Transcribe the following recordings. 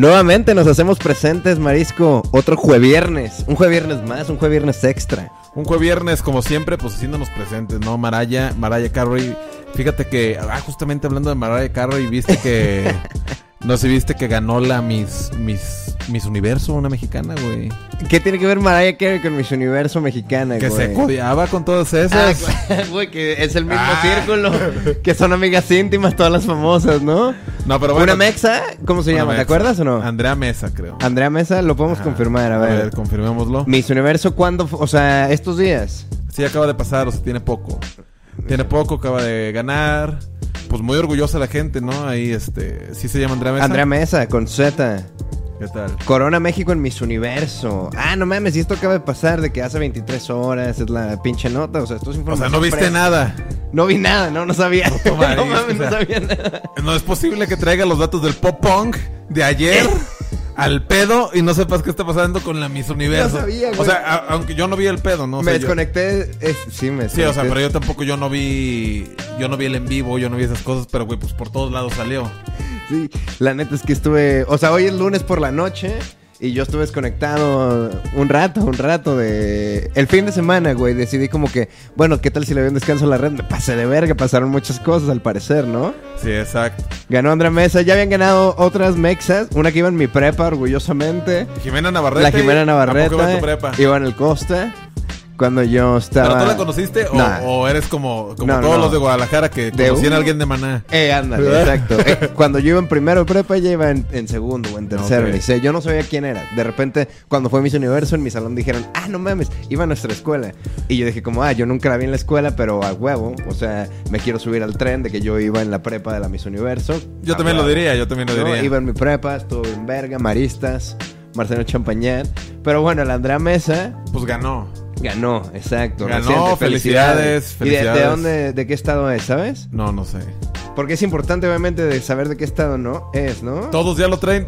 Nuevamente nos hacemos presentes, Marisco. Otro jueviernes. Un jueviernes más, un jueviernes extra. Un jueviernes, como siempre, pues haciéndonos presentes, ¿no? Maraya, Maraya Carey. Fíjate que, ah, justamente hablando de Maraya Carey, viste que. no sé, viste que ganó la Miss, Miss, Miss Universo, una mexicana, güey. ¿Qué tiene que ver Mariah Carey con Miss Universo mexicana, Que güey? se codiaba con todas Ah, esas. güey, que es el mismo Ah. círculo. Que son amigas íntimas todas las famosas, ¿no? no, pero bueno. Una mexa, ¿cómo se llama? ¿Te acuerdas o no? Andrea Mesa, creo. Andrea Mesa, lo podemos Ajá. confirmar, a ver. confirmémoslo. Miss Universo, ¿cuándo? O sea, estos días. Sí, acaba de pasar, o sea, tiene poco. Tiene poco, acaba de ganar. Pues muy orgullosa la gente, ¿no? Ahí, este... ¿Sí se llama Andrea Mesa? Andrea Mesa, con Z. ¿Qué tal? Corona México en Miss Universo. Ah, no mames, y esto acaba de pasar de que hace 23 horas es la pinche nota. O sea, esto es O información. sea, no viste fresca. nada. No vi nada, no, no sabía. No, mames, o sea. no sabía nada. No es posible que traiga los datos del pop punk de ayer al pedo y no sepas qué está pasando con la Miss Universo. No sabía, güey. O sea, a- aunque yo no vi el pedo, ¿no? O me sea, yo- desconecté. es- sí, me Sí, o sea, desconecté. pero yo tampoco yo no vi yo no vi el en vivo, yo no vi esas cosas, pero güey, pues por todos lados salió. Sí, la neta es que estuve. O sea, hoy es lunes por la noche. Y yo estuve desconectado un rato, un rato de... El fin de semana, güey, decidí como que, bueno, ¿qué tal si le doy un descanso a la red? Me pasé de verga, pasaron muchas cosas al parecer, ¿no? Sí, exacto. Ganó Andrea Mesa, ya habían ganado otras mexas, una que iba en mi prepa, orgullosamente. Jimena Navarrete. La Jimena ¿a poco iba Navarrete, en tu prepa? el Costa, cuando yo estaba... ¿Pero tú la conociste o, Nah. o eres como, como No, todos no. los de Guadalajara que De conocían un- a alguien de Maná? Eh, ándale, exacto. Eh, cuando yo iba en primero de prepa, ella iba en, en segundo o en tercero. Ok. ni sé. Yo no sabía quién era. De repente, cuando fue Miss Universo, en mi salón dijeron, ah, no mames, iba a nuestra escuela. Y yo dije, como, ah, yo nunca la vi en la escuela, pero a huevo. O sea, me quiero subir al tren de que yo iba en la prepa de la Miss Universo. Yo también lo diría, yo también lo ¿no? diría. Iba en mi prepa, estuve en Verga, Maristas, Marcelo Champañán. Pero bueno, la Andrea Mesa Pues ganó. Ganó, exacto. Ganó, reciente, felicidades, ¿Y de- de, felicidades. dónde, de qué estado es, sabes? No, no sé. Porque es importante, obviamente, de saber de qué estado no es, ¿no? Todos ya lo traen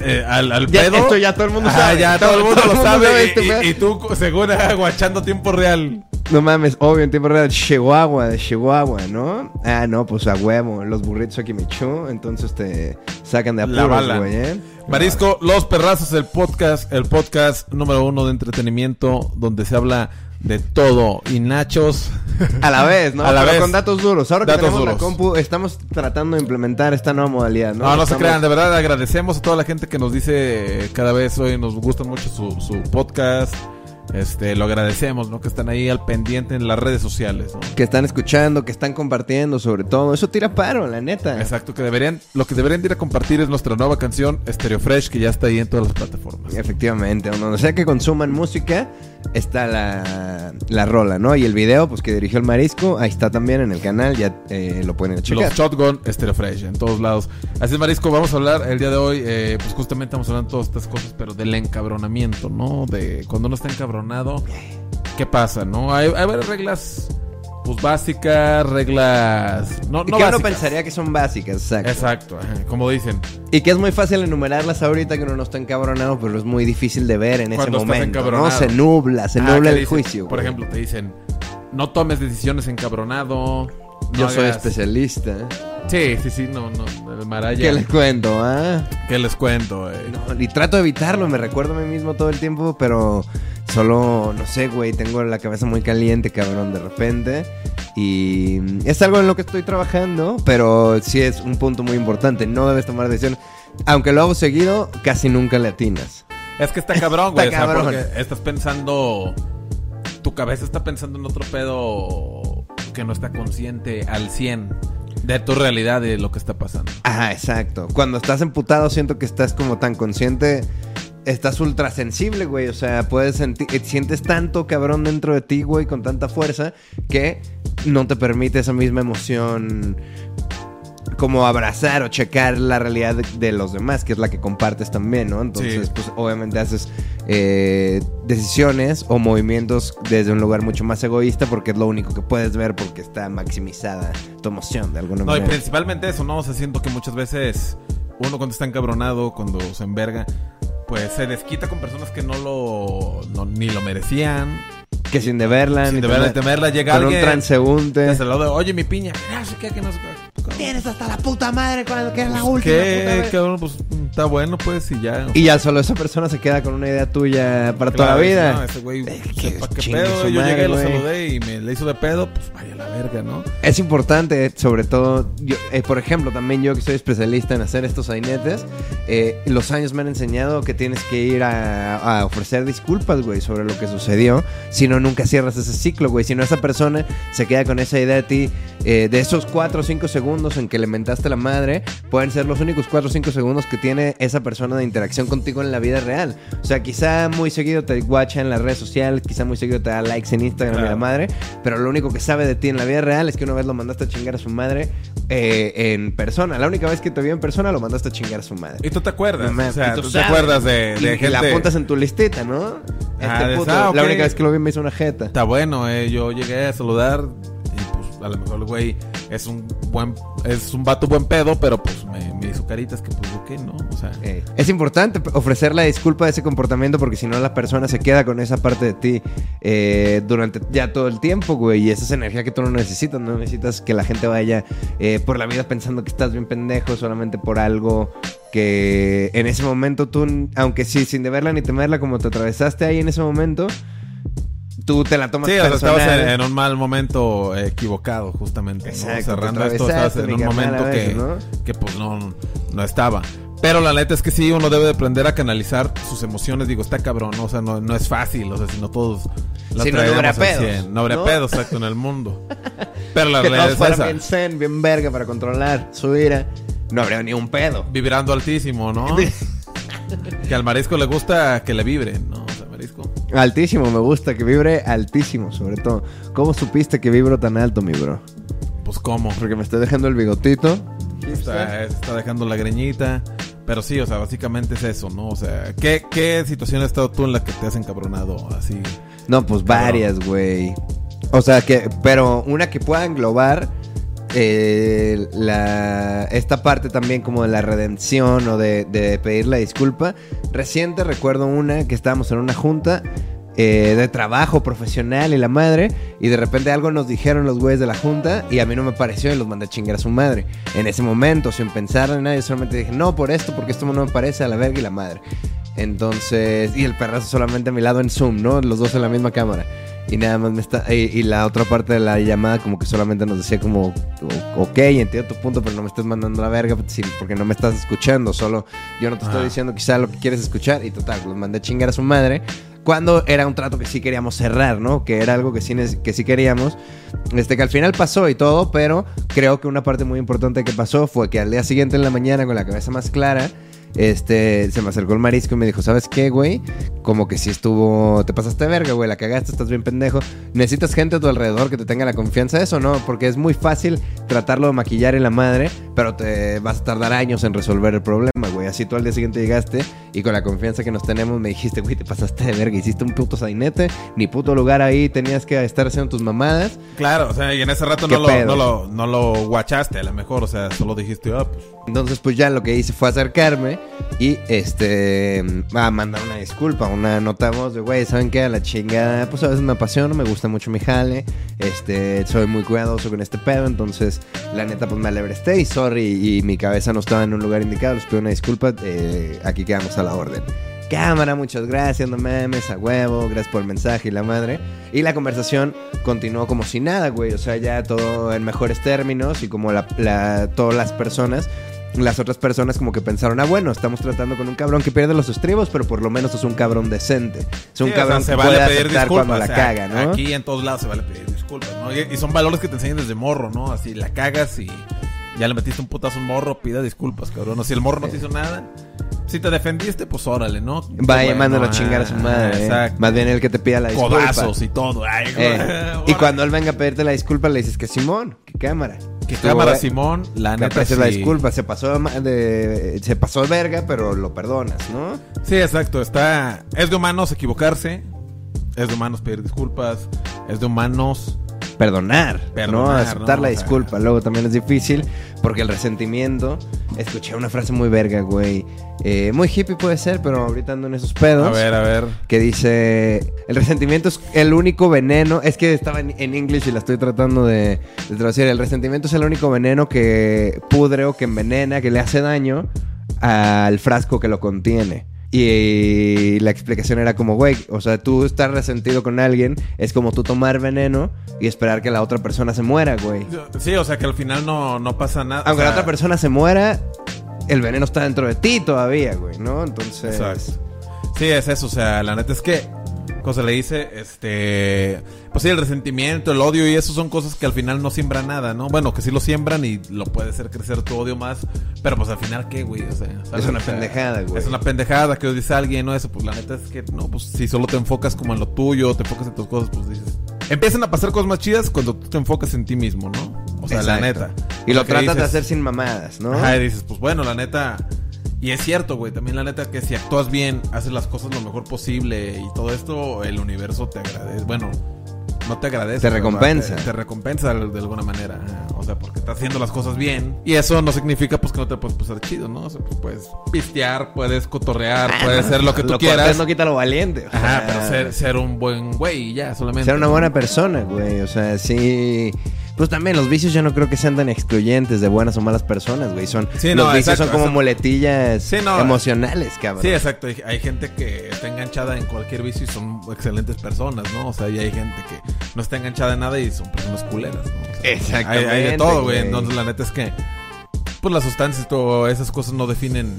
eh, al, al Ya, pedo. esto ya todo el mundo Ah, sabe. ya Todo- todo, el mundo todo lo el mundo sabe. sabe y- este y, y tú, según aguachando tiempo real. No mames, obvio, en tiempo real, Chihuahua, de Chihuahua, ¿no? Ah, no, pues a huevo, los burritos aquí me echó, entonces te sacan de La apuros, güey, ¿eh? Marisco, Los Perrazos, el podcast, el podcast número uno de entretenimiento, donde se habla de todo y nachos. A la vez, ¿no? A la Pero vez. con datos duros. Ahora que Datos tenemos la duros. compu, estamos tratando de implementar esta nueva modalidad, ¿no? No, no, se crean, de verdad agradecemos a toda la gente que nos dice eh, cada vez hoy, nos gusta mucho su, su podcast. Este, lo agradecemos, ¿no? Que están ahí al pendiente en las redes sociales, ¿no? Que están escuchando, que están compartiendo, sobre todo. Eso tira paro, la neta. Exacto, que deberían, lo que deberían de ir a compartir es nuestra nueva canción Stereo Fresh, que ya está ahí en todas las plataformas. Efectivamente, donde sea que consuman música, está la, la rola, ¿no? Y el video, pues que dirigió el Marisco, ahí está también en el canal, ya eh, lo pueden checar. Los Shotgun, Stereo Fresh, en todos lados. Así es, Marisco, vamos a hablar el día de hoy, eh, pues justamente vamos a hablar de todas estas cosas, pero del encabronamiento, ¿no? De cuando uno está encabronado, ¿qué pasa, no? Hay, hay varias reglas, pues básicas, reglas... No, no que uno pensaría que son básicas, exacto. Exacto, como dicen. Y que es muy fácil enumerarlas ahorita que uno no está encabronado, pero es muy difícil de ver en ese Cuando estás momento. ¿no? Se nubla, se Ah, nubla el dicen, juicio. Por güey. ejemplo, te dicen, no tomes decisiones encabronado. No yo soy especialista. Sí, sí, sí, no, no, el Maraya. ¿Qué les cuento, ah? ¿Qué les cuento? eh? No, y trato de evitarlo, me recuerdo a mí mismo todo el tiempo, pero solo, no sé, güey, tengo la cabeza muy caliente, cabrón, de repente. Y es algo en lo que estoy trabajando, pero sí es un punto muy importante, no debes tomar decisiones. Aunque lo hago seguido, casi nunca le atinas. Es que está cabrón, güey. Está o sea, porque estás pensando. Tu cabeza está pensando en otro pedo que no está consciente al 100 de tu realidad de lo que está pasando. Ajá, exacto. Cuando estás emputado, siento que estás como tan consciente. Estás ultra sensible, güey. O sea, puedes sentir. Sientes tanto cabrón dentro de ti, güey, con tanta fuerza, que no te permite esa misma emoción. Como abrazar o checar la realidad de, de los demás, que es la que compartes también, ¿no? Entonces, Sí. pues obviamente haces eh, decisiones o movimientos desde un lugar mucho más egoísta porque es lo único que puedes ver porque está maximizada tu emoción de alguna No, y manera. principalmente eso, ¿no? O sea, siento que muchas veces uno cuando está encabronado, cuando se enverga, pues se desquita con personas que no lo. no- ni lo merecían. Que sin deberla, Sin ni deberla, temer- temerla, llega con un alguien. transeúnte. desde el lado de, oye, mi piña, no qué, que no sé qué. Tienes hasta la puta madre cuando que es la Pues, última ¿Qué, puta vez. cabrón? Pues está bueno, pues, y ya. Y ya solo esa persona se queda con una idea tuya para toda la Claro, vida. No, ese güey, Eh, que sepa qué pedo. Yo madre, llegué, lo saludé y me le hizo de pedo, pues vaya a la verga, ¿no? Es importante, sobre todo, yo- eh, por ejemplo, también yo que soy especialista en hacer estos sainetes, eh, los años me han enseñado que tienes que ir a, a ofrecer disculpas, güey, sobre lo que sucedió. Si no, nunca cierras ese ciclo, güey. Si no, esa persona se queda con esa idea de ti, eh, de esos 4 o 5 segundos en que le mentaste la madre, pueden ser los únicos 4 o 5 segundos que tiene esa persona de interacción contigo en la vida real. O sea, quizá muy seguido te guacha en las redes sociales, quizá muy seguido te da likes en Instagram y Claro. la madre, pero lo único que sabe de ti en la vida real es que una vez lo mandaste a chingar a su madre eh, en persona. La única vez que te vio en persona lo mandaste a chingar a su madre. Y tú te acuerdas, No o sea, y tú, te acuerdas de, Y- de y gente... la apuntas en tu listita, ¿no? Este Ah, puto, ah, ok. La única vez que lo vi me hizo una jeta. Está bueno, eh, yo llegué a saludar y a lo mejor el güey es un buen, es un vato buen pedo, pero pues me, hizo caritas que pues yo qué, ¿no? O sea... Eh, es importante ofrecer la disculpa de ese comportamiento porque si no la persona se queda con esa parte de ti eh, durante ya todo el tiempo, güey. Y esa es energía que tú no necesitas. No necesitas que la gente vaya eh, por la vida pensando que estás bien pendejo solamente por algo que en ese momento tú, aunque sí, sin deberla ni temerla, como te atravesaste ahí en ese momento, tú te la tomas Sí, o sea, personal. estabas en, en un mal momento eh, equivocado, justamente. ¿no? Cerrando esto, estabas en un momento que, ¿no? que pues no, no estaba. Pero la neta es que sí, uno debe de aprender a canalizar sus emociones. Digo, está cabrón, ¿no? O sea, no, no es fácil. O sea, si no todos la Si no, no al pedos, 100. No habría ¿no? pedos, exacto, en el mundo. Pero la realidad es esa. bien zen, bien verga para controlar su ira. No habría ni un pedo. Vibrando altísimo, ¿no? que al marisco le gusta que le vibren, ¿no? Altísimo, me gusta que vibre altísimo, sobre todo. ¿Cómo supiste que vibro tan alto, mi bro? Pues cómo. Porque me estoy dejando el bigotito. Está, está dejando la greñita. Pero sí, o sea, básicamente es eso, ¿no? O sea, ¿qué, qué situación has estado tú en la que te has encabronado así? No, pues varias, güey. O sea, que, pero una que pueda englobar eh, esta parte también como de la redención o de, pedir la disculpa. Reciente recuerdo una que estábamos en una junta eh, de trabajo profesional y la madre, y de repente algo nos dijeron los güeyes de la junta y a mí no me pareció y los mandé a chingar a su madre. En ese momento, sin pensar en nadie, solamente dije, no, por esto, porque esto no me parece a la verga y la madre. Entonces, y el perrazo solamente a mi lado en Zoom, ¿no? Los dos en la misma cámara. Y nada más me está. Y, y la otra parte de la llamada, como que solamente nos decía, como, ok, entiendo tu punto, pero no me estés mandando la verga sí, porque no me estás escuchando. Solo yo no te estoy Ajá. diciendo quizá lo que quieres escuchar. Y total, los mandé a chingar a su madre. Cuando era un trato que sí queríamos cerrar, ¿no? Que era algo que sí, que sí queríamos. Este, que al final pasó y todo, pero creo que una parte muy importante que pasó fue que al día siguiente en la mañana, con la cabeza más clara, este, se me acercó el marisco y me dijo, ¿sabes qué, güey? Como que si estuvo, te pasaste de verga, güey, la cagaste, estás bien pendejo. Necesitas gente a tu alrededor que te tenga la confianza de eso, ¿no? Porque es muy fácil tratarlo de maquillar en la madre, pero te vas a tardar años en resolver el problema, güey. Así tú al día siguiente llegaste y con la confianza que nos tenemos me dijiste, güey, te pasaste de verga, hiciste un puto sainete, ni puto lugar ahí, tenías que estar haciendo tus mamadas. Claro, o sea, y en ese rato ¿Qué no lo, no, lo, no lo guachaste, a lo mejor, o sea, solo dijiste, ah, pues. Entonces, pues ya lo que hice fue acercarme y este a mandar una disculpa, una nota voz de güey, ¿saben qué? A la chingada, pues a veces me apasiona, me gusta mucho mi jale, este, soy muy cuidadoso con este pedo, entonces la neta pues me alebresté y sorry, y mi cabeza no estaba en un lugar indicado, les pido una disculpa, eh, aquí quedamos a la orden. Cámara, muchas gracias, no mames, a huevo, gracias por el mensaje y la madre. Y la conversación continuó como si nada, güey. O sea, ya todo en mejores términos y como la- todas las personas, las otras personas como que pensaron, ah, bueno, estamos tratando con un cabrón que pierde los estribos, pero por lo menos es un cabrón decente. Es un Sí, o sea, cabrón se que vale puede pedir aceptar disculpas. cuando la o sea, caga, ¿no? Aquí en todos lados se vale pedir disculpas, ¿no? Y, y son valores que te enseñan desde morro, ¿no? Así la cagas y ya le metiste un putazo a un morro, pida disculpas, cabrón. O si el morro no te hizo nada, si te defendiste, pues órale, ¿no? Vaya, mándalo a chingar a su ah, madre. eh. Exacto. Más bien el que te pida la disculpa. Codazos y todo. Ay, Eh, y cuando él venga a pedirte la disculpa, le dices que Simón, que cámara. Que cámara Simón, la neta sí. la disculpa, se pasó de- se pasó de verga, pero lo perdonas, ¿no? Sí, exacto. Está. Es de humanos equivocarse. Es de humanos pedir disculpas. Es de humanos perdonar, ¿no? Perdonar, Aceptar ¿no? la O sea- disculpa. Luego también es difícil porque el resentimiento. Escuché una frase muy verga, güey. Eh, muy hippie puede ser, pero ahorita ando en esos pedos. A ver, a ver. Que dice: El resentimiento es el único veneno. Es que estaba en, English y la estoy tratando de, de traducir. El resentimiento es el único veneno que pudre o que envenena, que le hace daño al frasco que lo contiene. Y la explicación era como, güey, o sea, tú estar resentido con alguien es como tú tomar veneno y esperar que la otra persona se muera, güey. Sí, o sea que al final no, no pasa nada. Aunque o sea, la otra persona se muera, el veneno está dentro de ti todavía, güey, ¿no? Entonces... Exacto. Sí, es eso, o sea, la neta es que, cosa le dice, este, pues sí, el resentimiento, el odio y eso son cosas que al final no siembran nada, ¿no? Bueno, que sí lo siembran y lo puede hacer crecer tu odio más, pero pues al final, ¿qué, güey? O sea. Es una pendejada, güey. Es una pendejada que dice alguien, ¿no? Eso, pues la neta es que, no, pues si solo te enfocas como en lo tuyo, te enfocas en tus cosas, pues dices... Empiezan a pasar cosas más chidas cuando tú te enfocas en ti mismo, ¿no? O sea, la neta. Y lo que tratas de hacer sin mamadas, ¿no? Ajá, y dices, pues bueno, la neta. Y es cierto, güey. También la neta que si actúas bien, haces las cosas lo mejor posible y todo esto, el universo te agradece. Bueno, no te agradece. Te recompensa. Te, te recompensa de, alguna manera. O sea, porque estás haciendo las cosas bien. Y eso no significa pues que no te puedes pasar chido, ¿no? O sea, pues, puedes pistear, puedes cotorrear, puedes ser lo que tú lo quieras. cortés no quita lo valiente. Ajá, pero ser, ser un buen güey y ya, solamente. Ser una buena persona, güey. O sea, sí. Pues también los vicios yo no creo que sean tan excluyentes de buenas o malas personas, güey. Son, Sí, los vicios exacto, son como exacto. muletillas Sí, no. emocionales, cabrón. Sí, exacto. Hay, hay gente que está enganchada en cualquier vicio y son excelentes personas, ¿no? O sea, y hay gente que no está enganchada en nada y son personas culeras, ¿no? O sea, Exactamente, Hay, hay de todo, güey. Entonces, la neta es que, pues las sustancias y todo, esas cosas no definen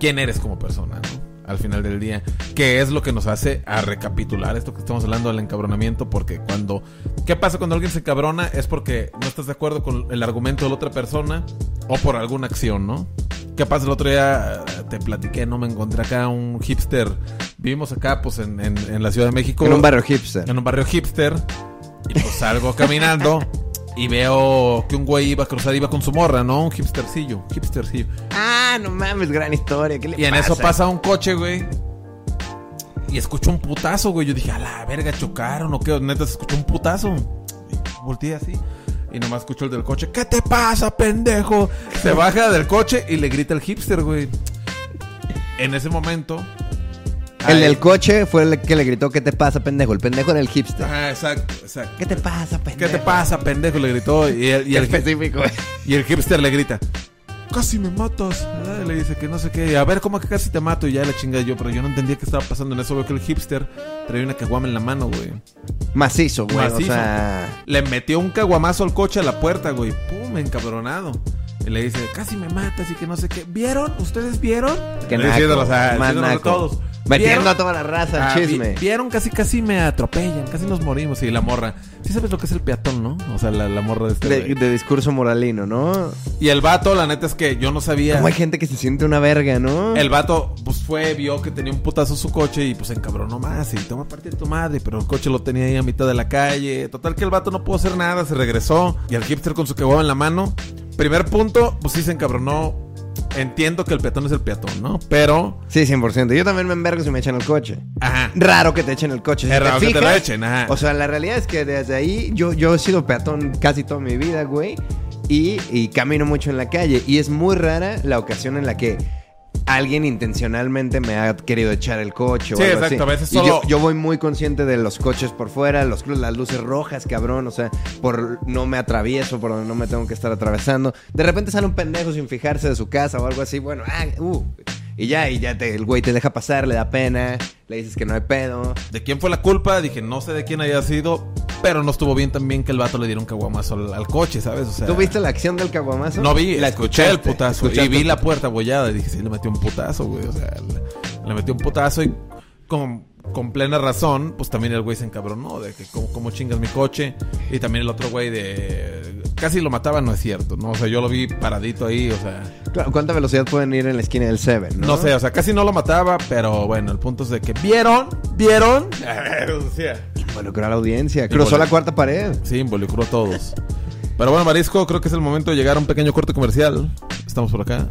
quién eres como persona, ¿no? Al final del día. Que es lo que nos hace a recapitular esto que estamos hablando del encabronamiento. Porque cuando. ¿Qué pasa cuando alguien se encabrona? Es porque no estás de acuerdo con el argumento de la otra persona o por alguna acción, ¿no? ¿Qué pasa el otro día? eh, Te platiqué, ¿no? Me encontré acá un hipster. Vivimos acá, pues, en, en, en la Ciudad de México. En un barrio hipster. En un barrio hipster. Y pues salgo caminando. Y veo que un güey iba a cruzar, iba con su morra, ¿no? Un hipstercillo, hipstercillo. Ah, no mames, gran historia. ¿Qué le Y en pasa? eso pasa un coche, güey. Y escucho un putazo, güey. Yo dije, a la verga, chocaron o qué. Neta, se escuchó un putazo. Y volteé así. Y nomás escucho el del coche. ¿Qué te pasa, pendejo? Se baja del coche y le grita el hipster, güey. En ese momento. El ay- del coche fue el que le gritó, ¿qué te pasa, pendejo? El pendejo era el hipster. Ajá, exacto, exacto. ¿Qué te pasa, pendejo? ¿Qué te pasa, pendejo? Le gritó. Y el, y el, específico. y el hipster le grita. Casi me matas. ¿verdad? Le dice que no sé qué. A ver, ¿cómo que casi te mato? Y ya la chinga yo. Pero yo no entendía qué estaba pasando en eso. Veo que el hipster traía una caguama en la mano, güey. Macizo, güey. O Macizo. sea... Le metió un caguamazo al coche a la puerta, güey. Pum, encabronado. Y le dice, casi me matas y que no sé qué. ¿Vieron? ¿Ustedes vieron? Qué Le naco, diciéndolo, o sea, más diciéndolo a naco. todos. Metiendo ¿Vieron? a toda la raza Ah, vi- chisme. Vieron, casi casi me atropellan, casi nos morimos. Y la morra, sí sabes lo que es el peatón, ¿no? O sea, la, la morra de este. De, de discurso moralino, ¿no? Y el vato, la neta es que yo no sabía. Como hay gente que se siente una verga, ¿no? El vato, pues fue, vio que tenía un putazo su coche y pues se encabronó más y toma partir tu madre, pero el coche lo tenía ahí a mitad de la calle. Total que el vato no pudo hacer nada, se regresó y el hipster con su caguama en la mano. Primer punto, pues sí se encabronó. Entiendo que el peatón es el peatón, ¿no? Pero, Sí, 100%. Yo también me envergo si me echan el coche. ajá. Raro que te echen el coche. Si Es raro que te lo echen, ajá. O sea, la realidad es que desde ahí yo, yo he sido peatón casi toda mi vida, güey. Y, y camino mucho en la calle. Y es muy rara la ocasión en la que alguien intencionalmente me ha querido echar el coche. o Sí, algo exacto, así. a veces Y yo, solo- yo voy muy consciente de los coches por fuera, los, las luces rojas, cabrón. O sea, por no me atravieso, por donde no me tengo que estar atravesando. De repente sale un pendejo sin fijarse de su casa o algo así. Bueno, ah, uh. Y ya, y ya te- el güey te deja pasar, le da pena, le dices que no hay pedo. ¿De quién fue la culpa? Dije, no sé de quién haya sido, pero no estuvo bien también que el vato le diera un caguamazo al, al coche, ¿sabes? O sea, ¿Tú viste la acción del caguamazo? No vi, La escuché el escuchaste, putazo y vi la puerta abollada y dije, sí, le metió un putazo, güey. O sea, le, le metió un putazo y con, con plena razón, pues también el güey se encabronó de que cómo, cómo chingas mi coche. Y también el otro güey de... Casi lo mataba, no es cierto, ¿no? O sea, yo lo vi paradito ahí, o sea... Claro, ¿Cuánta velocidad pueden ir en la esquina del Seven? No, sé, o sea, casi no lo mataba, pero bueno, el punto es de que vieron, vieron. O sea, Involucró a la audiencia. Cruzó la cuarta pared. Sí, involucró a todos. Pero bueno, Marisco, creo que es el momento de llegar a un pequeño corte comercial. Estamos por acá.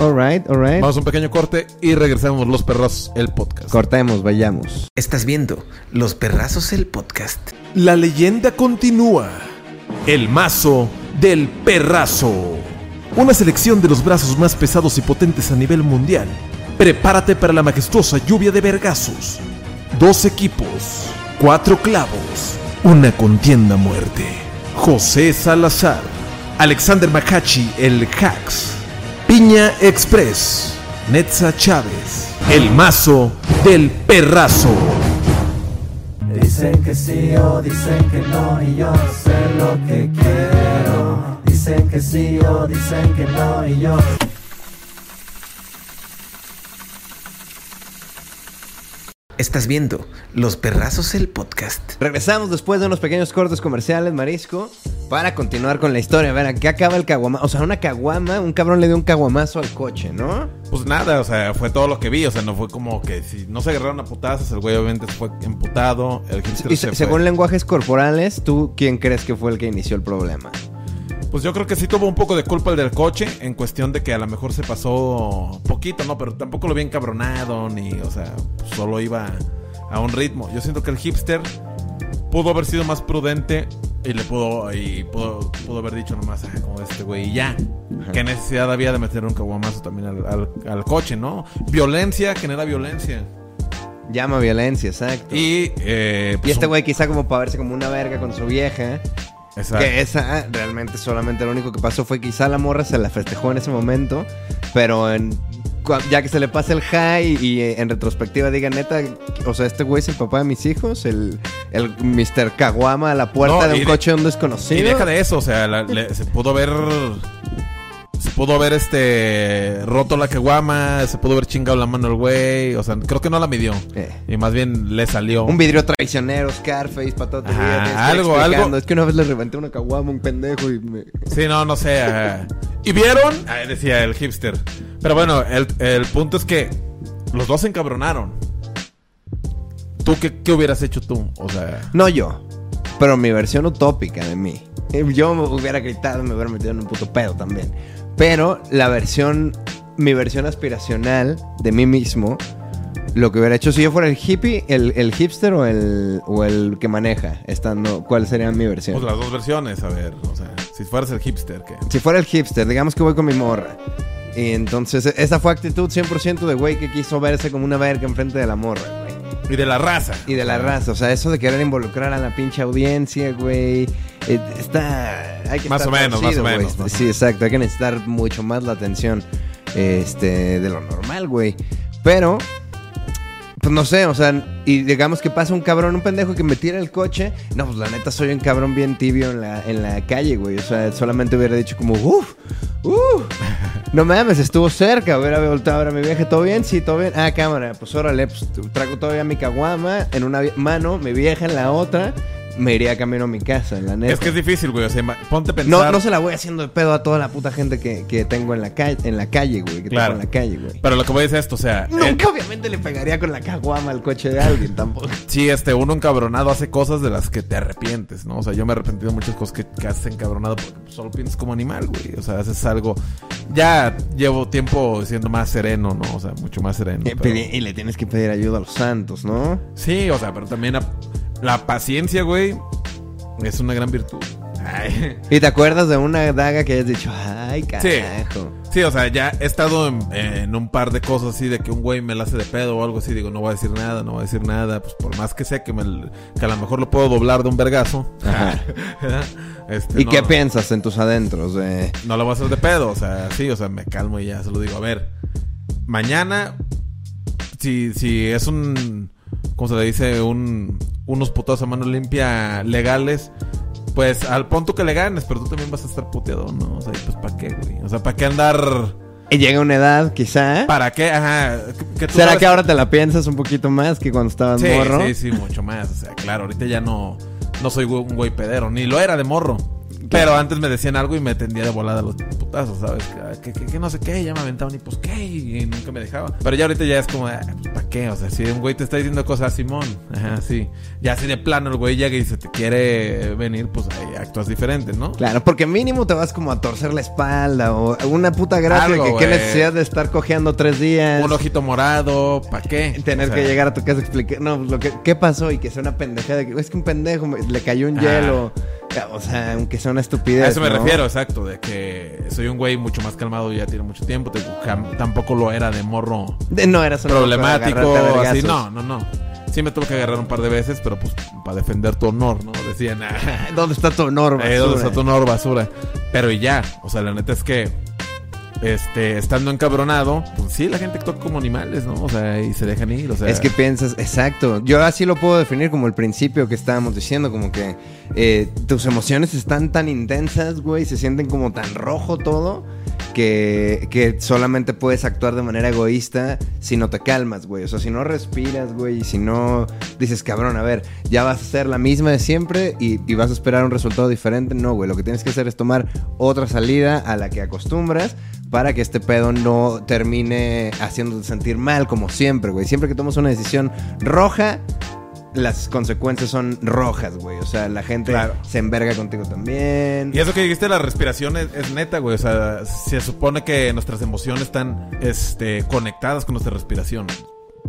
Alright, alright. Vamos a un pequeño corte y regresamos los perros, el podcast. Cortemos, vayamos. Estás viendo Los Perrazos el Podcast. La leyenda continúa. El mazo del perrazo. Una selección de los brazos más pesados y potentes a nivel mundial. Prepárate para la majestuosa lluvia de vergazos. Dos equipos, cuatro clavos, una contienda muerte. José Salazar, Alexander Macachi, el Hacks, Piña Express, Netza Chávez, el mazo del perrazo. Dicen que sí o dicen que no y yo sé lo que quiero. Dicen que sí o dicen que no y yo Estás viendo Los Perrazos el podcast. Regresamos después de unos pequeños cortes comerciales, Marisco, para continuar con la historia. A ver, ¿a qué acaba el caguama? O sea, una caguama, un cabrón le dio un caguamazo al coche, ¿no? Pues nada, o sea, fue todo lo que vi. O sea, no fue como que si no se agarraron a putazos, el güey obviamente fue emputado. El Y se se- fue. según lenguajes corporales, ¿tú quién crees que fue el que inició el problema? Pues yo creo que sí tuvo un poco de culpa el del coche, en cuestión de que a lo mejor se pasó poquito, ¿no? Pero tampoco lo vi encabronado, ni, o sea, solo iba a un ritmo. Yo siento que el hipster pudo haber sido más prudente y le pudo, y pudo, pudo haber dicho nomás, ah, como este güey, y ya. ¿Qué necesidad había de meter un caguamazo también al, al- al coche, no? Violencia genera violencia. Llama violencia, exacto. Y, Y, eh, pues, este un- güey quizá como para verse como una verga con su vieja. Exacto. Que esa ah, realmente solamente lo único que pasó fue quizá la morra se la festejó en ese momento, pero en, ya que se le pasa el high y, eh, en retrospectiva diga neta, o sea, este güey es el papá de mis hijos, el, el Mr. Caguama a la puerta No, de un de- coche de un desconocido. Y deja de eso, o sea, la- le- se pudo ver. Se pudo ver este. Roto la caguama, se pudo ver chingado la mano el güey. O sea, creo que no la midió. Eh. Y más bien le salió. Un vidrio traicionero, Scarface, patata. Estoy algo, explicando. algo. Es que una vez le reventé una caguama un pendejo y me... Sí, no, no sé. ¿Y vieron? Ah, decía el hipster. Pero bueno, el, el punto es que los dos se encabronaron. ¿Tú qué, qué hubieras hecho tú? O sea. No yo, pero mi versión utópica de mí. Yo me hubiera gritado, me hubiera metido en un puto pedo también. Pero la versión, mi versión aspiracional de mí mismo, lo que hubiera hecho si yo fuera el hippie, el, el hipster o el, o el que maneja, estando, ¿cuál sería mi versión? Pues las dos versiones, a ver. O sea, si fueras el hipster, ¿qué? Si fuera el hipster, digamos que voy con mi morra. Y entonces, esa fue actitud 100% de güey que quiso verse como una verga enfrente de la morra, güey. Y de la raza. Y de la raza, o sea, eso de querer involucrar a la pinche audiencia, güey. eh, está. Hay que Más estar o menos, torcido, más o menos, más Sí, exacto. Hay que necesitar mucho más la atención este, de lo normal, güey. Pero. Pues no sé, o sea, y digamos que pasa un cabrón, un pendejo que me tira el coche. No, pues la neta soy un cabrón bien tibio en la, en la calle, güey. O sea, solamente hubiera dicho como, uff, uff. No mames, estuvo cerca. Hubiera volteado a ver a mi vieja. ¿Todo bien? Sí, todo bien. Ah, cámara. Pues órale, pues traigo todavía mi caguama en una mano, mi vieja en la otra. Me iría camino a mi casa, la neta. Es que es difícil, güey. O sea, ponte a pensar. no, no se la voy haciendo de pedo a toda la puta gente que, que tengo en la calle, en la calle, güey. Que Claro. tengo en la calle, güey. Pero lo que voy a decir es esto, o sea. eh, Nunca obviamente le pegaría con la caguama al coche de alguien tampoco. Sí, este, uno encabronado hace cosas de las que te arrepientes, ¿no? O sea, yo me he arrepentido de muchas cosas que, que haces encabronado porque solo piensas como animal, güey. O sea, haces algo. Ya llevo tiempo siendo más sereno, ¿no? O sea, mucho más sereno. Eh, pero- Y le tienes que pedir ayuda a los santos, ¿no? Sí, o sea, pero también la, la paciencia, güey, es una gran virtud. Ay. Y te acuerdas de una daga que hayas dicho, ay, carajo. Sí, o sea, ya he estado en, en un par de cosas así de que un güey me la hace de pedo o algo así. Digo, no voy a decir nada, no voy a decir nada. Pues por más que sé que, me, que a lo mejor lo puedo doblar de un vergazo. Este, ¿Y no, qué piensas en tus adentros? de No lo voy a hacer de pedo, o sea, sí, o sea, me calmo y ya se lo digo. A ver, mañana, si, si es un, ¿cómo se le dice? Un, unos putos a mano limpia legales, pues al punto que le ganes, pero tú también vas a estar puteado, ¿no? O sea, pues ¿para qué, güey? O sea, ¿para qué andar? Y llega una edad, quizá. ¿Para qué? Ajá. que tú ¿Será sabes- que ahora te la piensas un poquito más que cuando estabas Sí, morro? sí, sí, mucho más. O sea, claro, ahorita ya no, no soy un güey pedero, ni lo era de morro. Pero antes me decían algo y me tendía de volada a los putazos, ¿sabes? Que, que- que no sé qué, ya me aventaban y pues qué, y nunca me dejaba. Pero ya ahorita ya es como, ah, pues, ¿para qué? O sea, si un güey te está diciendo cosas, Simón, ajá, sí. Ya así de plano el güey llega y se te quiere venir, pues ahí actúas diferente, ¿no? Claro, porque mínimo te vas como a torcer la espalda o una puta gracia Algo, que qué necesidad de estar cojeando tres días. Un ojito morado, ¿para qué? Tener O sea, que llegar a tu casa a explicar, no, lo que, ¿qué pasó? Y que sea una pendejada, de que es que un pendejo me- le cayó un Ah. hielo. O sea, aunque sea una estupidez. A eso me ¿no? refiero, exacto, de que soy un güey mucho más calmado ya tiene mucho tiempo, tampoco lo era de morro De- no eras un problemático, así, no, no, no. Sí me tuve que agarrar un par de veces, pero pues para defender tu honor, ¿no? Decían, ah, ¿Dónde está tu honor, eh, ¿dónde basura? está tu honor, basura? Pero y ya, o sea, la neta es que, este, estando encabronado, pues sí, la gente actúa como animales, ¿no? O sea, y se dejan ir, o sea. Es que piensas, exacto. Yo así lo puedo definir como el principio que estábamos diciendo, como que eh, tus emociones están tan intensas, güey, se sienten como tan rojo todo, que, que solamente puedes actuar de manera egoísta si no te calmas, güey. O sea, si no respiras, güey, y si no dices, cabrón, a ver, ya vas a ser la misma de siempre y, y vas a esperar un resultado diferente, no, güey. Lo que tienes que hacer es tomar otra salida a la que acostumbras para que este pedo no termine haciéndote sentir mal, como siempre, güey. Siempre que tomas una decisión roja, las consecuencias son rojas, güey. O sea, la gente Claro. se enverga contigo también. Y eso que dijiste, la respiración es, es neta, güey. O sea, se supone que nuestras emociones están este, conectadas con nuestra respiración.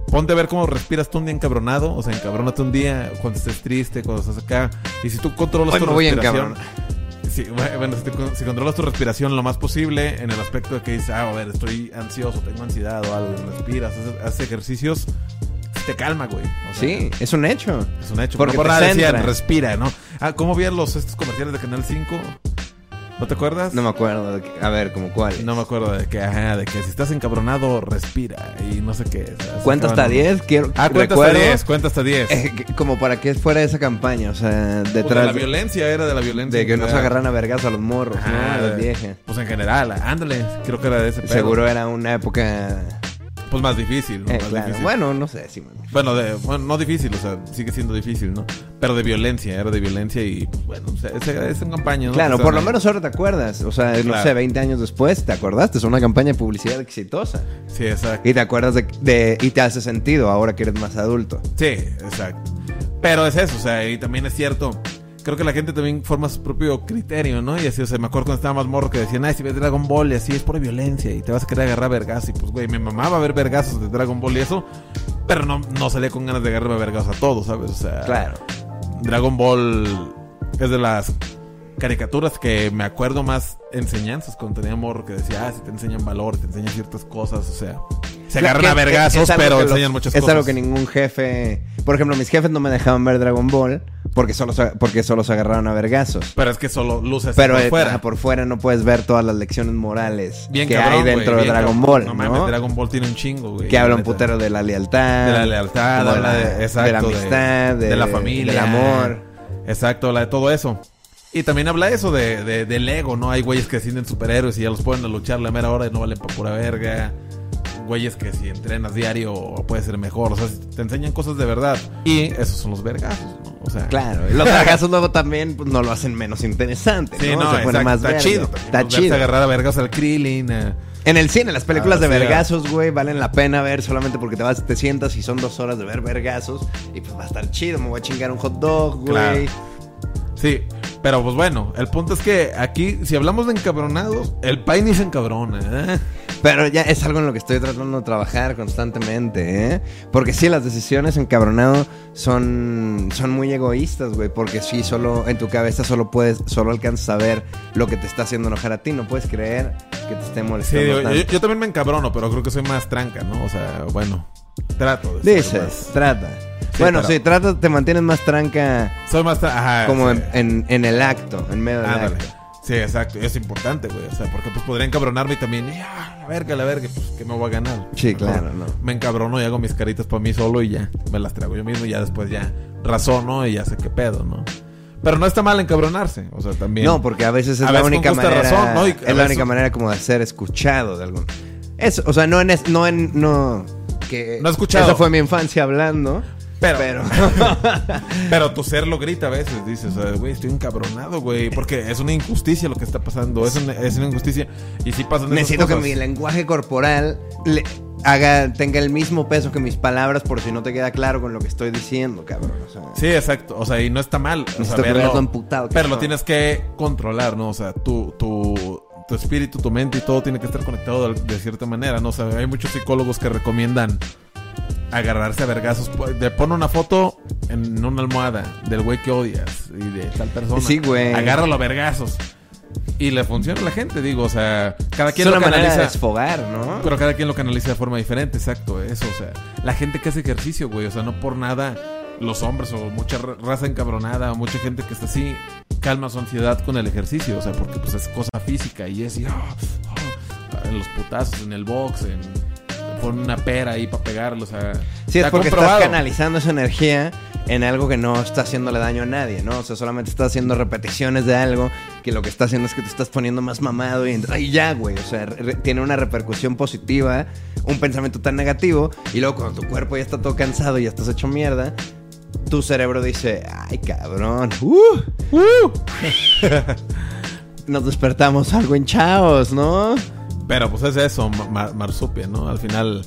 Ponte a ver cómo respiras tú un día encabronado. O sea, encabrónate un día cuando estés triste, cuando estás acá. Y si tú controlas tu respiración. Sí, bueno, si, te- si controlas tu respiración lo más posible, en el aspecto de que dices, ah, a ver, estoy ansioso, tengo ansiedad o algo, respiras, haces, haces ejercicios, te calma, güey. O sea, Sí, es un hecho. Es un hecho. Porque por nada decían, respira, ¿no? Ah, ¿cómovían los estos comerciales de Canal 5? ¿No te acuerdas? No me acuerdo. de qué- A ver, ¿como cuál? No me acuerdo de que, ajá, de que si estás encabronado, respira y no sé qué. o sea, Cuenta hasta sacaban- 10, quiero Ah, cuenta hasta 10, cuenta hasta 10. eh, que- como para que fuera esa campaña, o sea, Pues de detrás la violencia, era de la violencia. de que no se agarran a vergas a los morros, Ajá, ¿no? A las viejas. Pues en general, ándale, creo que era de ese pedo. Seguro era una época... Pues más difícil, ¿no? eh, más claro. difícil. Bueno, no sé, sí. Bueno, de, bueno, no difícil, o sea, sigue siendo difícil, ¿no? Pero de violencia, era de violencia y, pues, bueno, o sea, esa es en campaña, ¿no? Claro, por lo menos ahora te acuerdas. O sea, no Claro. sé, 20 años después, ¿te acordaste? Es una campaña de publicidad exitosa. Sí, exacto. Y te acuerdas de, de- Y te hace sentido ahora que eres más adulto. Sí, exacto. Pero es eso, o sea, y también es cierto. Creo que la gente también forma su propio criterio, ¿no? Y así, o sea, me acuerdo cuando estaba más morro que decían, ay, si ves Dragon Ball y así es por violencia y te vas a querer agarrar vergazos. Y pues, güey, me mamaba ver vergazos de Dragon Ball y eso, pero no, no salía con ganas de agarrarme vergazos a todos, ¿sabes? O sea, Claro. Dragon Ball es de las caricaturas que me acuerdo más enseñanzas cuando tenía morro que decía, ah, si te enseñan valor, te enseñan ciertas cosas, o sea, se agarran a vergazos, es pero enseñan muchas es cosas. algo que ningún jefe... Por ejemplo, mis jefes no me dejaban ver Dragon Ball porque solo se, porque solo se agarraron a vergazos. Pero es que solo luces Pero por eh, fuera. ajá, por fuera no puedes ver todas las lecciones morales Bien que cabrón, hay dentro de Dragon cabrón. Ball, No ¿no? mames, Dragon Ball tiene un chingo, güey. que habla un putero de la lealtad. De la lealtad, de, exacto, de la amistad, de, de la familia. del amor. Exacto, habla de todo eso. Y también habla eso de, de- del ego, ¿no? Hay güeyes que se sienten superhéroes y ya los ponen a luchar la mera hora y no valen para pura verga. Güeyes que si entrenas diario puede ser mejor. O sea, te enseñan cosas de verdad. Y esos son los vergazos, ¿no? O sea, Claro, y los vergazos luego también pues, no lo hacen menos interesante, Sí, ¿no? no, Se pone exacto, más está chido. Está chido. agarrar a vergas al Krillin. eh. En el cine, las películas Ah, de sí, vergazos, güey, valen la pena ver solamente porque te vas, te sientas y son dos horas de ver vergazos y pues va a estar chido, me voy a chingar un hot dog, güey. Claro. Sí, pero pues bueno, el punto es que aquí, si hablamos de encabronados, el país ni se encabrona, ¿eh? Pero ya es algo en lo que estoy tratando de trabajar constantemente, ¿eh? Porque sí, las decisiones encabronado son, son muy egoístas, güey. Porque sí, solo en tu cabeza solo puedes, solo alcanzas a ver lo que te está haciendo enojar a ti. No puedes creer que te esté Sí, molestando. yo, tanto. yo- yo también me encabrono, pero creo que soy más tranca, ¿no? O sea, bueno, trato de Dices, más- trata. Sí, bueno, pero- sí, trata, te mantienes más tranca Soy más... tra- Ajá, como sí. en, en- en el acto, en medio del Ándale. acto. Sí, exacto, es importante, güey. O sea, porque pues podría encabronarme y también, "Ah, la verga, la verga, pues que me voy a ganar. Sí, claro, no. Me encabrono y hago mis caritas para mí solo y ya, me las traigo yo mismo y ya después ya razono y ya sé qué pedo, ¿no? Pero no está mal encabronarse, o sea, también. No, porque a veces es A la veces única manera. razón, ¿no? Y es la única manera como de ser escuchado de algún. Eso, o sea, no en es- no en no que No escuchado. Esa fue mi infancia hablando. Pero, Pero. pero tu ser lo grita a veces, dices, güey, estoy encabronado, güey, porque es una injusticia lo que está pasando, es una, es una injusticia. Y sí pasan esas Necesito que mi lenguaje corporal le haga, tenga el mismo peso que mis palabras por si no te queda claro con lo que estoy diciendo, cabrón. O sea, Sí, exacto. O sea, y no está mal. O sea, verlo- pero lo tienes que controlar, ¿no? O sea, tu, tu, tu espíritu, tu mente y todo tiene que estar conectado de, de cierta manera, ¿no? O sea, hay muchos psicólogos que recomiendan agarrarse a vergazos. De pon una foto en una almohada del güey que odias y de tal persona. Sí, güey. Agárralo a vergazos. Y le funciona a la gente, digo, o sea, cada es quien una lo manera de canaliza. desfogar, ¿no? Pero cada quien lo canaliza de forma diferente, exacto, eso, o sea, la gente que hace ejercicio, güey, o sea, no por nada los hombres o mucha ra- raza encabronada o mucha gente que está así calma su ansiedad con el ejercicio, o sea, porque pues es cosa física y es y, ah, ah, en los putazos, en el box, en pon una pera ahí para pegarlo, o sea, Sí, es porque comprobado. estás canalizando esa energía en algo que no está haciéndole daño a nadie, ¿no? O sea, solamente estás haciendo repeticiones de algo que lo que está haciendo es que te estás poniendo más mamado y, y ya, güey. O sea, re- tiene una repercusión positiva, un pensamiento tan negativo, y luego cuando tu cuerpo ya está todo cansado y ya estás hecho mierda, tu cerebro dice, ay, cabrón, uh, uh". Nos despertamos algo hinchados, ¿no? Pero pues es eso, ma- ma- marsupial, ¿no? Al final,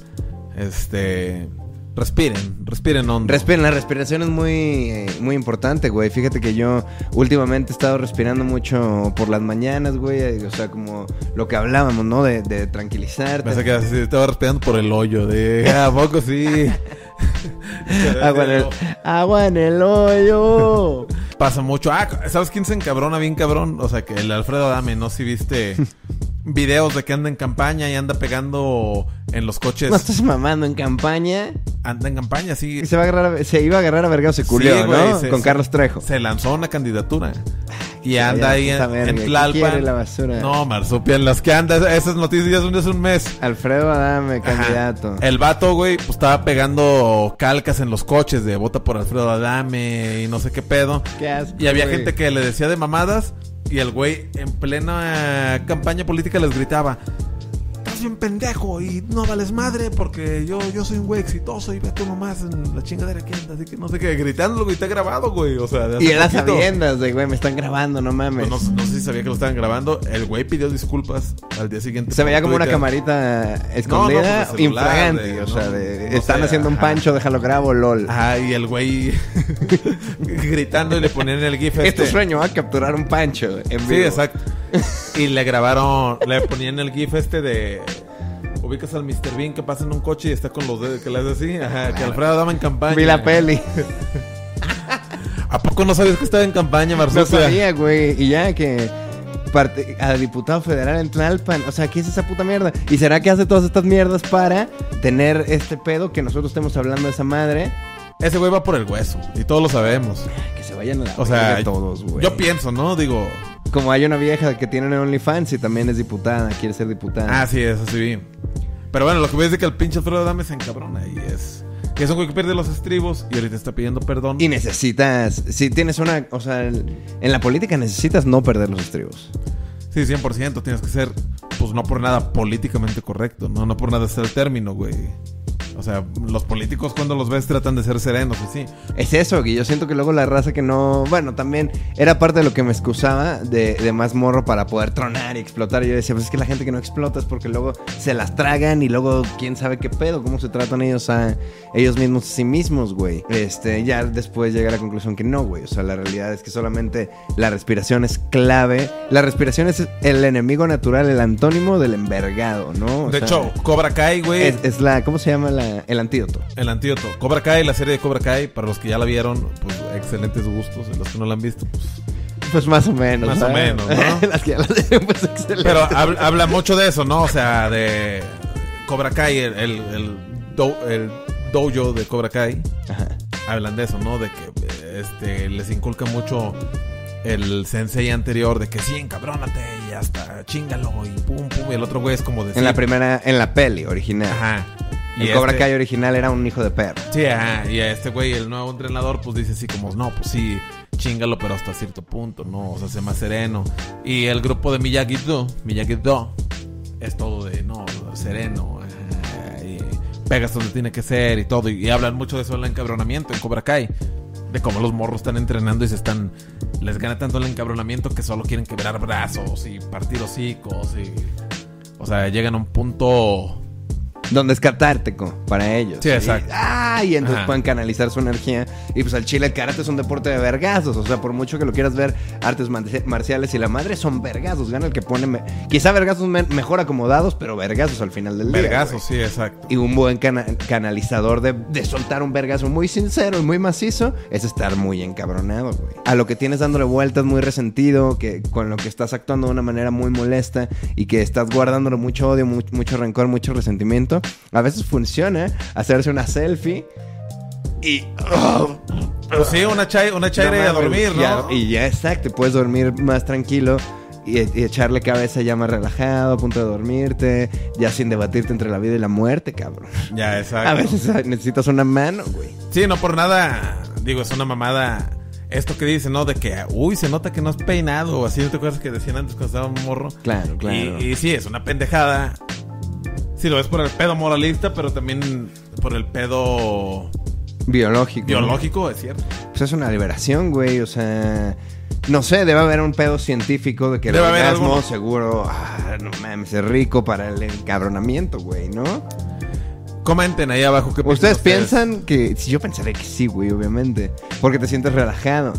este, respiren, respiren hondo. Respiren, la respiración es muy, eh, muy importante, güey. Fíjate que yo últimamente he estado respirando mucho por las mañanas, güey. eh, O sea, como lo que hablábamos, ¿no? De, de tranquilizarte. Pensé que así, estaba respirando por el hoyo, de, "Ah, ¿a poco sí? agua, en el, agua en el hoyo. Pasa mucho. Ah, ¿sabes quién se encabrona bien cabrón? O sea, que el Alfredo Adame, no si viste videos de que anda en campaña y anda pegando en los coches. No estás mamando en campaña. Anda en campaña, sí. Y se, va a agarrar, a- se iba a agarrar a vergado, se culió, Sí, güey, ¿no? se- Con se- Carlos Trejo. Se lanzó una candidatura. Y Ya, anda ahí en, en ¿qué Tlalpan. la basura? No, marsupial, las que anda, esas noticias ya son de hace un mes. Alfredo Adame, Ajá. candidato. El vato, güey, pues estaba pegando calcas en los coches de vota por Alfredo Adame y no sé qué pedo. Qué asco, Y había güey. gente que le decía de mamadas y el güey en plena campaña política les gritaba. Bien pendejo y no vales madre porque yo, yo soy un güey exitoso y ve tú nomás en la chingadera que anda. Así que no sé qué, gritándolo, güey, está grabado, güey. O sea, Y él a poquito. sabiendas de, güey, me están grabando, no mames. No, no sé si sabía que lo estaban grabando. El güey pidió disculpas al día siguiente. Se veía como una camarita escondida, infragante. de- o sea, de, están haciendo un pancho, déjalo grabo, lol. Ajá, y el güey gritando y le ponían el gif Es tu este. sueño, ¿ah? Capturar un pancho en Sí, vivo. exacto. Y le grabaron, le ponían el gif este de... Ubicas al Mr. Bean que pasa en un coche y está con los dedos, que le hace así. Ajá, que Alfredo daba en campaña. Vi la peli. ¿A poco no sabías que estaba en campaña, No Marsupia? sabía, güey. Y ya que... parte- a diputado federal en Tlalpan. O sea, ¿qué es esa puta mierda? ¿Y será que hace todas estas mierdas para tener este pedo que nosotros estemos hablando de esa madre? Ese güey va por el hueso. Y todos lo sabemos. Que se vayan a la O sea, todos, güey. yo pienso, ¿no? Digo... Como hay una vieja que tiene OnlyFans y también es diputada, quiere ser diputada. Ah, sí, eso sí vi. Pero bueno, lo que ves es que el pinche Alfredo Dame se encabrona y es... Que es un güey que pierde los estribos y ahorita está pidiendo perdón. Y necesitas, si tienes una, o sea, el- en la política necesitas no perder los estribos. Sí, 100%. Tienes que ser, pues no por nada políticamente correcto, ¿no? No por nada ser el término, güey. O sea, los políticos cuando los ves tratan de ser serenos, y sí. Es eso, que yo siento que luego la raza que no, bueno, también era parte de lo que me excusaba de, de más morro para poder tronar y explotar. Y yo decía, pues es que la gente que no explota es porque luego se las tragan y luego quién sabe qué pedo, cómo se tratan ellos a ellos mismos a sí mismos, güey. Este, ya después llegué a la conclusión que no, güey. O sea, la realidad es que solamente la respiración es clave. La respiración es el enemigo natural, el antónimo del envergado, ¿no? O de sea, hecho, Cobra Kai, güey. es, es la, ¿cómo se llama la, el antídoto? El antídoto. Cobra Kai, la serie de Cobra Kai, para los que ya la vieron, pues excelentes gustos. Y los que no la han visto, pues. Pues más o menos. Más o ¿sabes? menos, ¿no? Las que ya las vieron, pues excelente. Pero hab- habla mucho de eso, ¿no? O sea, de Cobra Kai, el, el, el, do- el dojo de Cobra Kai. Ajá. hablan de eso, ¿no? De que eh, este les inculca mucho el sensei anterior de que sí, encabrónate y hasta chingalo y pum pum y el otro güey es como de En la primera, en la peli original. ajá. El Cobra este- Kai original era un hijo de perro. Sí, ajá, y a este güey, el nuevo entrenador, pues dice así como, no, pues sí, chingalo, pero hasta cierto punto, ¿no? O sea, sé más sereno. Y el grupo de Miyagi-Do, Miyagi-Do, es todo de, no, sereno, y pegas donde tiene que ser y todo. Y, y hablan mucho de eso el encabronamiento en Cobra Kai. De cómo los morros están entrenando y se están. Les gana tanto el encabronamiento que solo quieren quebrar brazos y partir hocicos y. O sea, llegan a un punto. Donde es catártico para ellos. Sí, exacto. Y, ah, y entonces Ajá. pueden canalizar su energía. Y pues al chile el karate es un deporte de vergazos. O sea, por mucho que lo quieras ver, artes marci- marciales y la madre son vergazos. Gana el que pone. me- Quizá vergazos me- mejor acomodados, pero vergazos al final del día. Vergazos, sí, exacto. Y un buen cana- canalizador de, de soltar un vergazo muy sincero y muy macizo es estar muy encabronado, güey. A lo que tienes dándole vueltas muy resentido, que con lo que estás actuando de una manera muy molesta y que estás guardándole mucho odio, mu- mucho rencor, mucho resentimiento, a veces funciona hacerse una selfie y... oh, Pues sí, una, chai, una chaire no a dormir, ya- ¿no? y ya, exacto, puedes dormir más tranquilo. Y, y echarle cabeza ya más relajado, a punto de dormirte, ya sin debatirte entre la vida y la muerte, cabrón. Ya, exacto. A veces ay, necesitas una mano, güey. Sí, no por nada. Digo, es una mamada. Esto que dicen, ¿no? De que, uy, se nota que no es peinado. O así, ¿no te acuerdas que decían antes cuando estaba un morro? Claro, claro. Y, y sí, es una pendejada. Sí, lo ves por el pedo moralista, pero también por el pedo Biológico. biológico, es cierto. Pues es una liberación, güey. O sea, no sé, debe haber un pedo científico de que el Debe orgasmo seguro, ah, no mames, es rico para el encabronamiento, güey, ¿no? Comenten ahí abajo qué piensan ¿Ustedes piensan que, si yo pensaré que sí, güey, obviamente, porque te sientes relajado,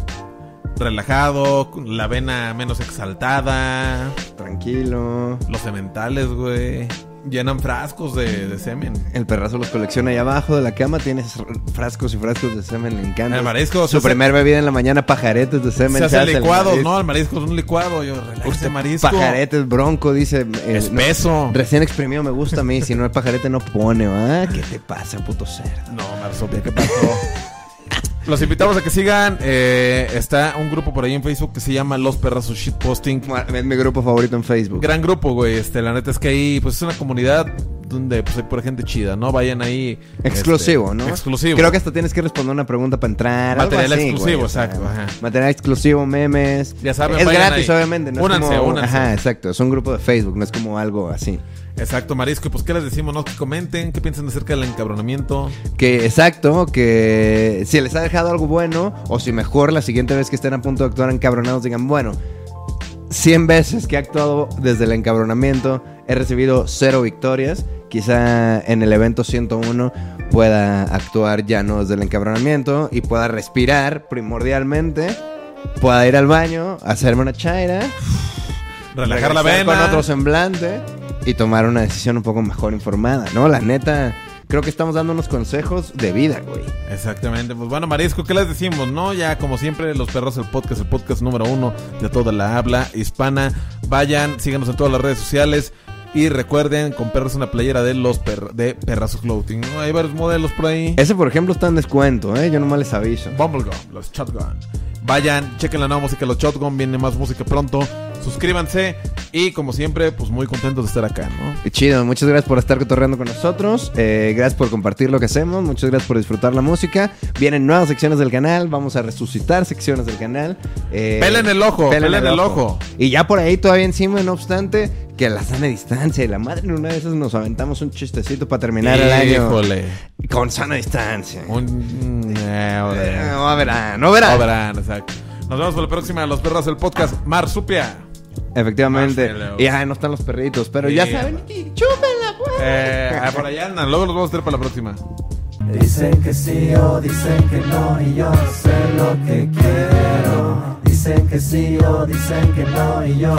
Relajado, con la vena menos exaltada. tranquilo. Los sementales, güey. Llenan frascos de, de semen. El perrazo los colecciona ahí abajo de la cama, tienes frascos y frascos de semen, le encanta. El marisco, Su se hace- primer bebida en la mañana, pajaretes de semen. Se hacen el licuados. ¿no? El marisco es un licuado. Yo, Usted, marisco. Pajaretes, bronco, dice. eh, Espeso. no, recién exprimido me gusta a mí. Si no, el pajarete no pone, ¿ah? ¿Qué te pasa, puto cerdo? No, Marsopia, ¿qué pasó? Los invitamos a que sigan. eh, está un grupo por ahí en Facebook que se llama Los Perrazos Shitposting. Es mi grupo favorito en Facebook. Gran grupo, güey. Este, la neta es que ahí, pues es una comunidad donde pues hay por gente chida, ¿no? Vayan ahí. Exclusivo, este, ¿no? Exclusivo. Creo que hasta tienes que responder una pregunta para entrar. algo Material así, exclusivo, güey, o sea, exacto, ajá. Material exclusivo, memes. Ya saben, Es gratis, ahí. obviamente. No es Únanse, como- únanse. Ajá, exacto. Es un grupo de Facebook, no es como algo así. Exacto, Marisco. Pues, ¿qué les decimos? ¿No? Que comenten. ¿Qué piensan acerca del encabronamiento? Que exacto, que si les ha dejado algo bueno, o si mejor la siguiente vez que estén a punto de actuar encabronados, digan, bueno, 100 veces que he actuado desde el encabronamiento, he recibido cero victorias. Quizá en el evento 101 pueda actuar ya no desde el encabronamiento y pueda respirar primordialmente, pueda ir al baño, hacerme una chaira, Relajar la vena. con otro semblante y tomar una decisión un poco mejor informada, ¿no? La neta, creo que estamos dando unos consejos de vida, güey. Exactamente. Pues bueno, Marisco, ¿qué les decimos? No, ya como siempre, Los Perros, el podcast, el podcast número uno de toda la habla hispana. Vayan, síganos en todas las redes sociales. Y recuerden comprarse una playera de los per- de Perrazos Clothing. Hay varios modelos por ahí. Ese, por ejemplo, está en descuento, ¿eh? Yo nomás les aviso. Bumblegum, los Shotgun. Vayan, chequen la nueva música de los Shotgun, viene más música pronto. Suscríbanse y como siempre, pues muy contentos de estar acá, ¿no? Qué Chido, muchas gracias por estar cotorreando con nosotros. eh, gracias por compartir lo que hacemos. Muchas gracias por disfrutar la música. Vienen nuevas secciones del canal. Vamos a resucitar secciones del canal. eh, Pelen el ojo, pelen el ojo. Y ya por ahí todavía encima, no obstante, que la sana distancia. Y la madre, en una de esas nos aventamos un chistecito para terminar el año Híjole. con sana distancia. Un... eh, Eh, no verán, no verán. No verán, exacto. Nos vemos por la próxima, Los Perros, el podcast. Marsupia. Efectivamente. Marshmallows. Y ah, no están los perritos, pero ya saben. Chúpenla, pues. Eh, ah, por allá andan. Luego los vamos a tener para la próxima. Dicen que sí o dicen que no y yo sé lo que quiero. Dicen que sí o dicen que no y yo